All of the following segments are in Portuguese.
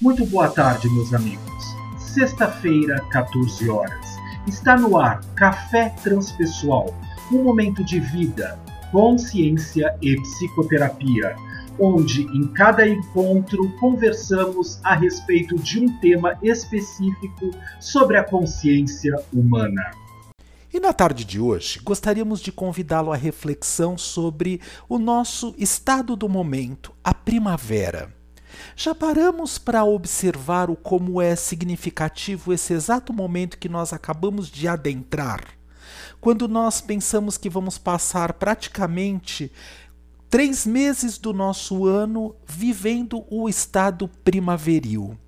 Muito boa tarde, meus amigos. Sexta-feira, 14 horas. Está no ar Café Transpessoal, um momento de vida, consciência e psicoterapia, onde em cada encontro conversamos a respeito de um tema específico sobre a consciência humana. E na tarde de hoje, gostaríamos de convidá-lo à reflexão sobre o nosso estado do momento, a primavera. Já paramos para observar o como é significativo esse exato momento que nós acabamos de adentrar? Quando nós pensamos que vamos passar praticamente três meses do nosso ano vivendo o estado primaveril.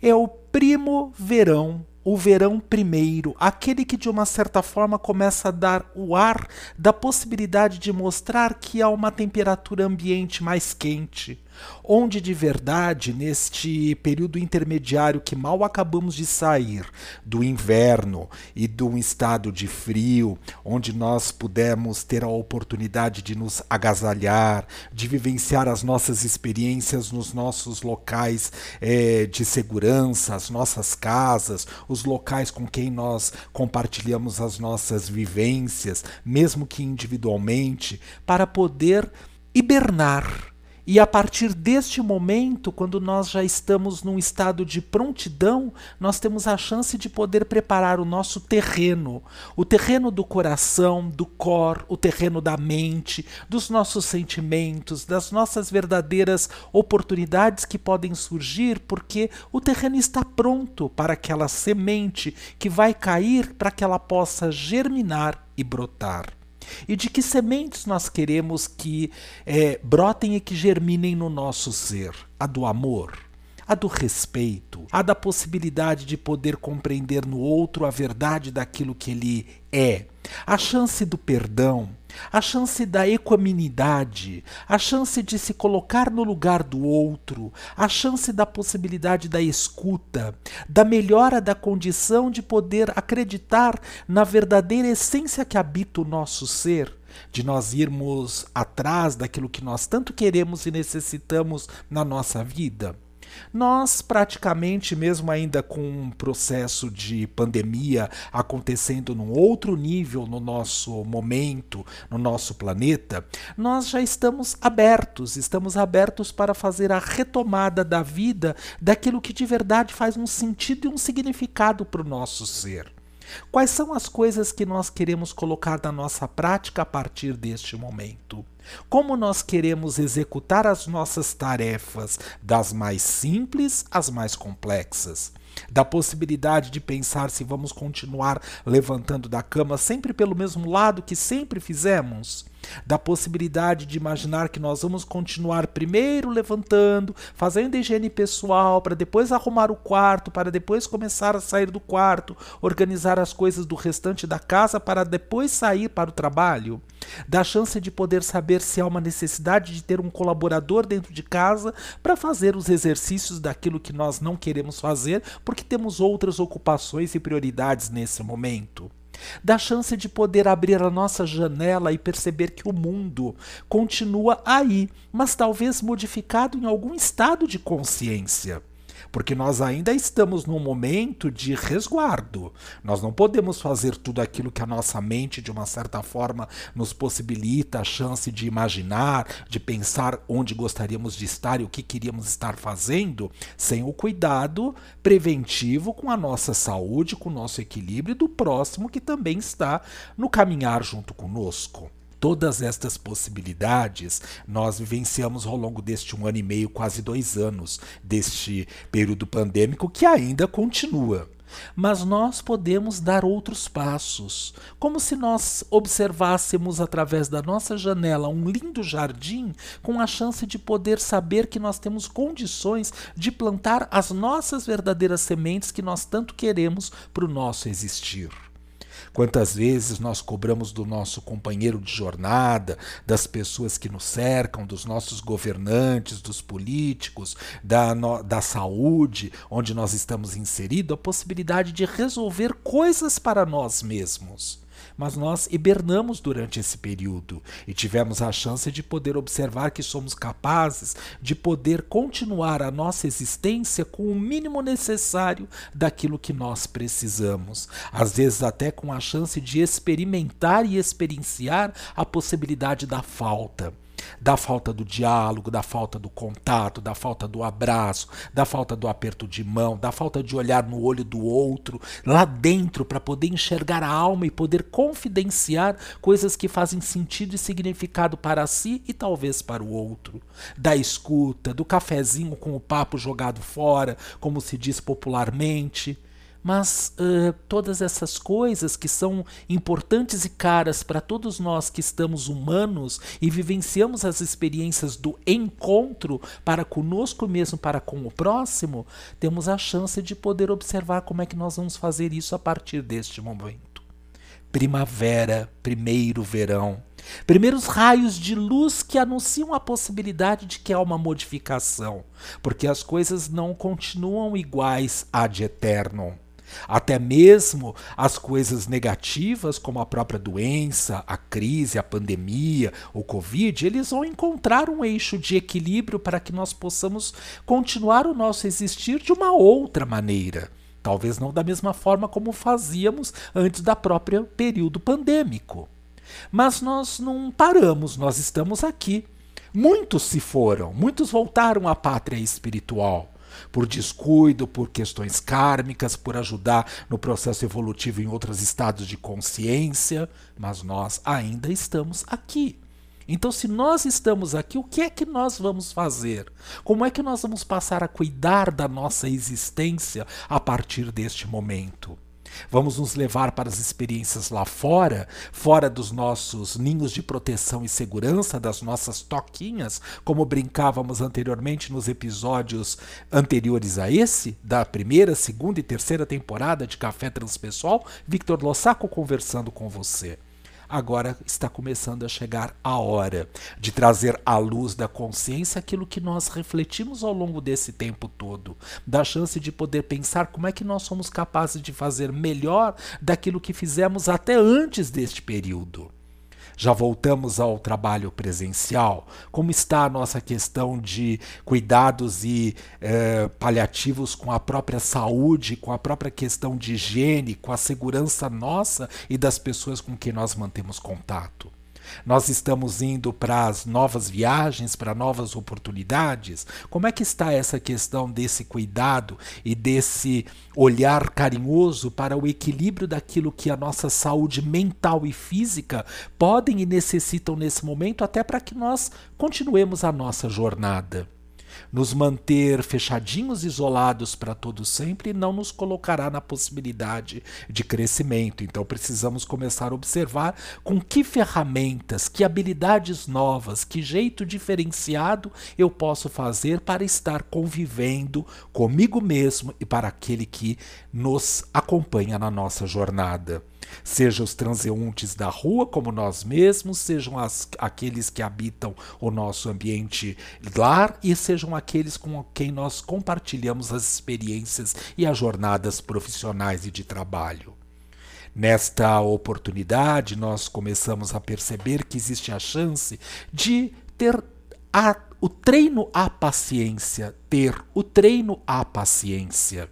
É o primo verão o verão primeiro, aquele que de uma certa forma começa a dar o ar da possibilidade de mostrar que há uma temperatura ambiente mais quente, onde de verdade, neste período intermediário que mal acabamos de sair do inverno e de um estado de frio, onde nós pudemos ter a oportunidade de nos agasalhar, de vivenciar as nossas experiências nos nossos locais é, de segurança, as nossas casas, os locais com quem nós compartilhamos as nossas vivências, mesmo que individualmente, para poder hibernar e a partir deste momento, quando nós já estamos num estado de prontidão, nós temos a chance de poder preparar o nosso terreno, o terreno do coração, do cor, o terreno da mente, dos nossos sentimentos, das nossas verdadeiras oportunidades que podem surgir, porque o terreno está pronto para aquela semente que vai cair para que ela possa germinar e brotar e de que sementes nós queremos que é, brotem e que germinem no nosso ser? A do amor, a do respeito, a da possibilidade de poder compreender no outro a verdade daquilo que ele é, a chance do perdão, a chance da equanimidade, a chance de se colocar no lugar do outro, a chance da possibilidade da escuta, da melhora da condição de poder acreditar na verdadeira essência que habita o nosso ser de nós irmos atrás daquilo que nós tanto queremos e necessitamos na nossa vida. Nós, praticamente, mesmo ainda com um processo de pandemia acontecendo num outro nível no nosso momento, no nosso planeta, nós já estamos abertos, estamos abertos para fazer a retomada da vida daquilo que de verdade faz um sentido e um significado para o nosso ser. Quais são as coisas que nós queremos colocar na nossa prática a partir deste momento? Como nós queremos executar as nossas tarefas, das mais simples às mais complexas? Da possibilidade de pensar se vamos continuar levantando da cama sempre pelo mesmo lado que sempre fizemos? Da possibilidade de imaginar que nós vamos continuar primeiro levantando, fazendo higiene pessoal, para depois arrumar o quarto, para depois começar a sair do quarto, organizar as coisas do restante da casa para depois sair para o trabalho, da chance de poder saber se há uma necessidade de ter um colaborador dentro de casa para fazer os exercícios daquilo que nós não queremos fazer, porque temos outras ocupações e prioridades nesse momento da chance de poder abrir a nossa janela e perceber que o mundo continua aí, mas talvez modificado em algum estado de consciência porque nós ainda estamos num momento de resguardo. Nós não podemos fazer tudo aquilo que a nossa mente, de uma certa forma, nos possibilita a chance de imaginar, de pensar onde gostaríamos de estar e o que queríamos estar fazendo, sem o cuidado preventivo com a nossa saúde, com o nosso equilíbrio e do próximo que também está no caminhar junto conosco. Todas estas possibilidades nós vivenciamos ao longo deste um ano e meio, quase dois anos, deste período pandêmico que ainda continua. Mas nós podemos dar outros passos, como se nós observássemos através da nossa janela um lindo jardim com a chance de poder saber que nós temos condições de plantar as nossas verdadeiras sementes que nós tanto queremos para o nosso existir. Quantas vezes nós cobramos do nosso companheiro de jornada, das pessoas que nos cercam, dos nossos governantes, dos políticos, da, no, da saúde, onde nós estamos inseridos, a possibilidade de resolver coisas para nós mesmos. Mas nós hibernamos durante esse período e tivemos a chance de poder observar que somos capazes de poder continuar a nossa existência com o mínimo necessário daquilo que nós precisamos, às vezes até com a chance de experimentar e experienciar a possibilidade da falta da falta do diálogo, da falta do contato, da falta do abraço, da falta do aperto de mão, da falta de olhar no olho do outro, lá dentro, para poder enxergar a alma e poder confidenciar coisas que fazem sentido e significado para si e talvez para o outro. Da escuta, do cafezinho com o papo jogado fora, como se diz popularmente mas uh, todas essas coisas que são importantes e caras para todos nós que estamos humanos e vivenciamos as experiências do encontro para conosco mesmo, para com o próximo, temos a chance de poder observar como é que nós vamos fazer isso a partir deste momento. Primavera, primeiro verão. Primeiros raios de luz que anunciam a possibilidade de que há uma modificação, porque as coisas não continuam iguais ad eterno. Até mesmo as coisas negativas, como a própria doença, a crise, a pandemia, o Covid, eles vão encontrar um eixo de equilíbrio para que nós possamos continuar o nosso existir de uma outra maneira. Talvez não da mesma forma como fazíamos antes da própria período pandêmico. Mas nós não paramos, nós estamos aqui. Muitos se foram, muitos voltaram à pátria espiritual por descuido, por questões kármicas, por ajudar no processo evolutivo em outros estados de consciência, mas nós ainda estamos aqui. Então, se nós estamos aqui, o que é que nós vamos fazer? Como é que nós vamos passar a cuidar da nossa existência a partir deste momento? Vamos nos levar para as experiências lá fora, fora dos nossos ninhos de proteção e segurança, das nossas toquinhas, como brincávamos anteriormente nos episódios anteriores a esse, da primeira, segunda e terceira temporada de Café Transpessoal. Victor Lossaco conversando com você agora está começando a chegar a hora de trazer à luz da consciência aquilo que nós refletimos ao longo desse tempo todo, da chance de poder pensar como é que nós somos capazes de fazer melhor daquilo que fizemos até antes deste período. Já voltamos ao trabalho presencial? Como está a nossa questão de cuidados e eh, paliativos com a própria saúde, com a própria questão de higiene, com a segurança nossa e das pessoas com quem nós mantemos contato? Nós estamos indo para as novas viagens, para novas oportunidades? Como é que está essa questão desse cuidado e desse olhar carinhoso para o equilíbrio daquilo que a nossa saúde mental e física podem e necessitam nesse momento, até para que nós continuemos a nossa jornada? Nos manter fechadinhos, isolados para todo sempre, não nos colocará na possibilidade de crescimento. Então precisamos começar a observar com que ferramentas, que habilidades novas, que jeito diferenciado eu posso fazer para estar convivendo comigo mesmo e para aquele que nos acompanha na nossa jornada seja os transeuntes da rua, como nós mesmos, sejam as, aqueles que habitam o nosso ambiente lar e sejam aqueles com quem nós compartilhamos as experiências e as jornadas profissionais e de trabalho. Nesta oportunidade, nós começamos a perceber que existe a chance de ter a, o treino à paciência, ter o treino à paciência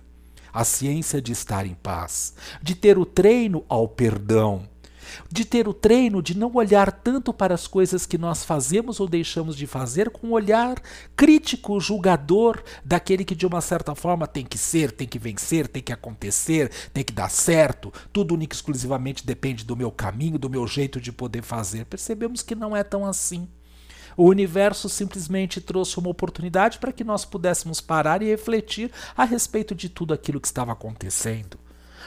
a ciência de estar em paz, de ter o treino ao perdão, de ter o treino de não olhar tanto para as coisas que nós fazemos ou deixamos de fazer com um olhar crítico, julgador daquele que de uma certa forma tem que ser, tem que vencer, tem que acontecer, tem que dar certo, tudo único exclusivamente depende do meu caminho, do meu jeito de poder fazer. Percebemos que não é tão assim. O universo simplesmente trouxe uma oportunidade para que nós pudéssemos parar e refletir a respeito de tudo aquilo que estava acontecendo.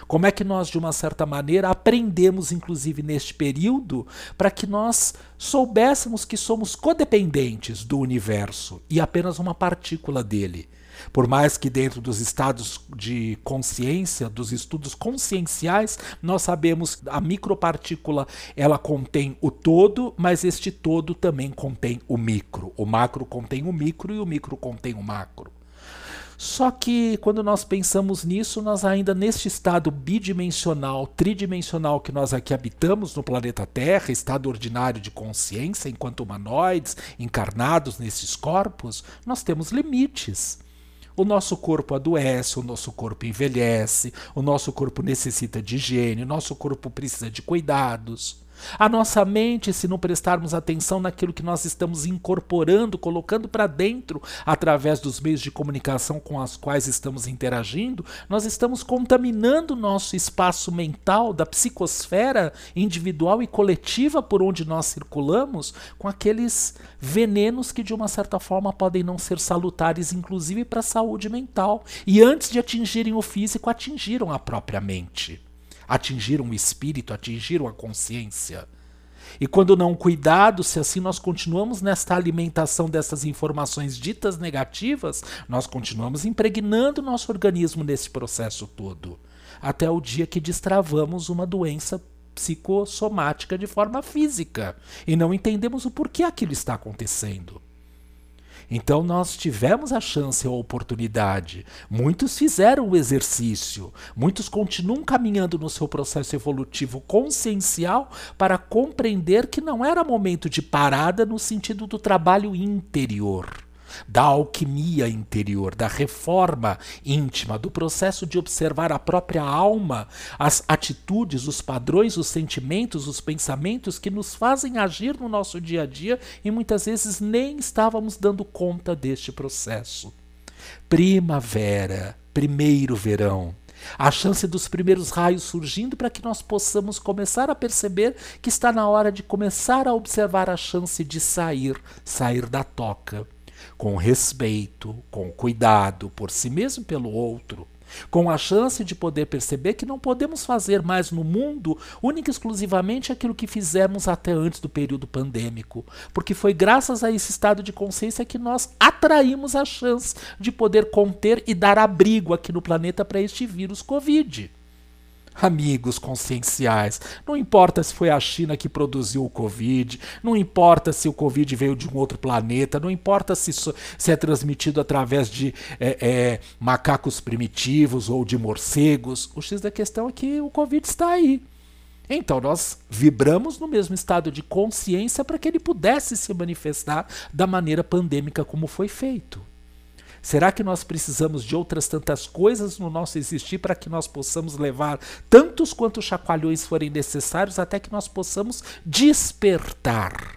Como é que nós, de uma certa maneira, aprendemos, inclusive neste período, para que nós soubéssemos que somos codependentes do universo e apenas uma partícula dele? Por mais que dentro dos estados de consciência, dos estudos conscienciais, nós sabemos a micropartícula ela contém o todo, mas este todo também contém o micro. O macro contém o micro e o micro contém o macro. Só que quando nós pensamos nisso, nós ainda neste estado bidimensional, tridimensional que nós aqui habitamos no planeta Terra, estado ordinário de consciência, enquanto humanoides encarnados nesses corpos, nós temos limites. O nosso corpo adoece, o nosso corpo envelhece, o nosso corpo necessita de higiene, o nosso corpo precisa de cuidados. A nossa mente, se não prestarmos atenção naquilo que nós estamos incorporando, colocando para dentro através dos meios de comunicação com os quais estamos interagindo, nós estamos contaminando o nosso espaço mental da psicosfera individual e coletiva por onde nós circulamos com aqueles venenos que de uma certa forma podem não ser salutares, inclusive para a saúde mental, e antes de atingirem o físico, atingiram a própria mente atingiram o espírito, atingiram a consciência. E quando não cuidado, se assim nós continuamos nesta alimentação dessas informações ditas negativas, nós continuamos impregnando nosso organismo nesse processo todo, até o dia que destravamos uma doença psicossomática de forma física e não entendemos o porquê aquilo está acontecendo. Então nós tivemos a chance, a oportunidade. Muitos fizeram o exercício, muitos continuam caminhando no seu processo evolutivo consciencial para compreender que não era momento de parada no sentido do trabalho interior da alquimia interior, da reforma íntima, do processo de observar a própria alma, as atitudes, os padrões, os sentimentos, os pensamentos que nos fazem agir no nosso dia a dia e muitas vezes nem estávamos dando conta deste processo. Primavera, primeiro verão. A chance dos primeiros raios surgindo para que nós possamos começar a perceber que está na hora de começar a observar a chance de sair, sair da toca com respeito, com cuidado por si mesmo e pelo outro, com a chance de poder perceber que não podemos fazer mais no mundo única e exclusivamente aquilo que fizemos até antes do período pandêmico, porque foi graças a esse estado de consciência que nós atraímos a chance de poder conter e dar abrigo aqui no planeta para este vírus Covid amigos conscienciais. Não importa se foi a China que produziu o Covid, não importa se o Covid veio de um outro planeta, não importa se, se é transmitido através de é, é, macacos primitivos ou de morcegos. O X da questão é que o Covid está aí. Então nós vibramos no mesmo estado de consciência para que ele pudesse se manifestar da maneira pandêmica como foi feito. Será que nós precisamos de outras tantas coisas no nosso existir para que nós possamos levar tantos quantos chacoalhões forem necessários até que nós possamos despertar?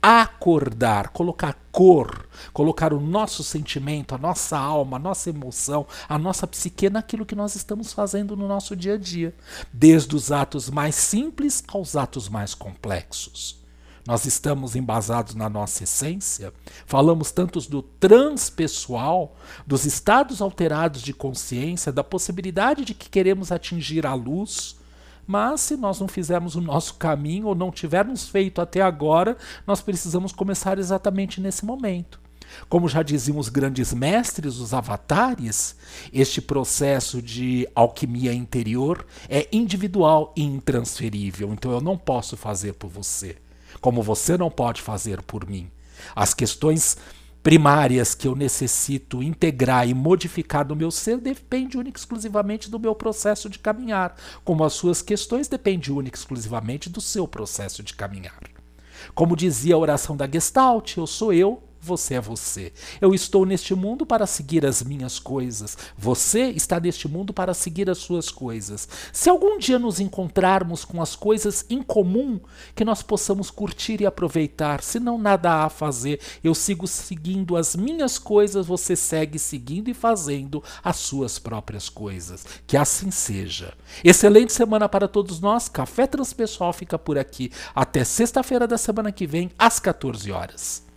acordar, colocar cor, colocar o nosso sentimento, a nossa alma, a nossa emoção, a nossa psique naquilo que nós estamos fazendo no nosso dia a dia, desde os atos mais simples aos atos mais complexos nós estamos embasados na nossa essência, falamos tantos do transpessoal, dos estados alterados de consciência, da possibilidade de que queremos atingir a luz, mas se nós não fizermos o nosso caminho ou não tivermos feito até agora, nós precisamos começar exatamente nesse momento. Como já diziam os grandes mestres, os avatares, este processo de alquimia interior é individual e intransferível, então eu não posso fazer por você como você não pode fazer por mim. As questões primárias que eu necessito integrar e modificar no meu ser depende única e exclusivamente do meu processo de caminhar, como as suas questões dependem única e exclusivamente do seu processo de caminhar. Como dizia a oração da Gestalt, eu sou eu, você é você. Eu estou neste mundo para seguir as minhas coisas. Você está neste mundo para seguir as suas coisas. Se algum dia nos encontrarmos com as coisas em comum, que nós possamos curtir e aproveitar. Se não nada há a fazer, eu sigo seguindo as minhas coisas, você segue seguindo e fazendo as suas próprias coisas. Que assim seja. Excelente semana para todos nós. Café Transpessoal fica por aqui. Até sexta-feira da semana que vem, às 14 horas.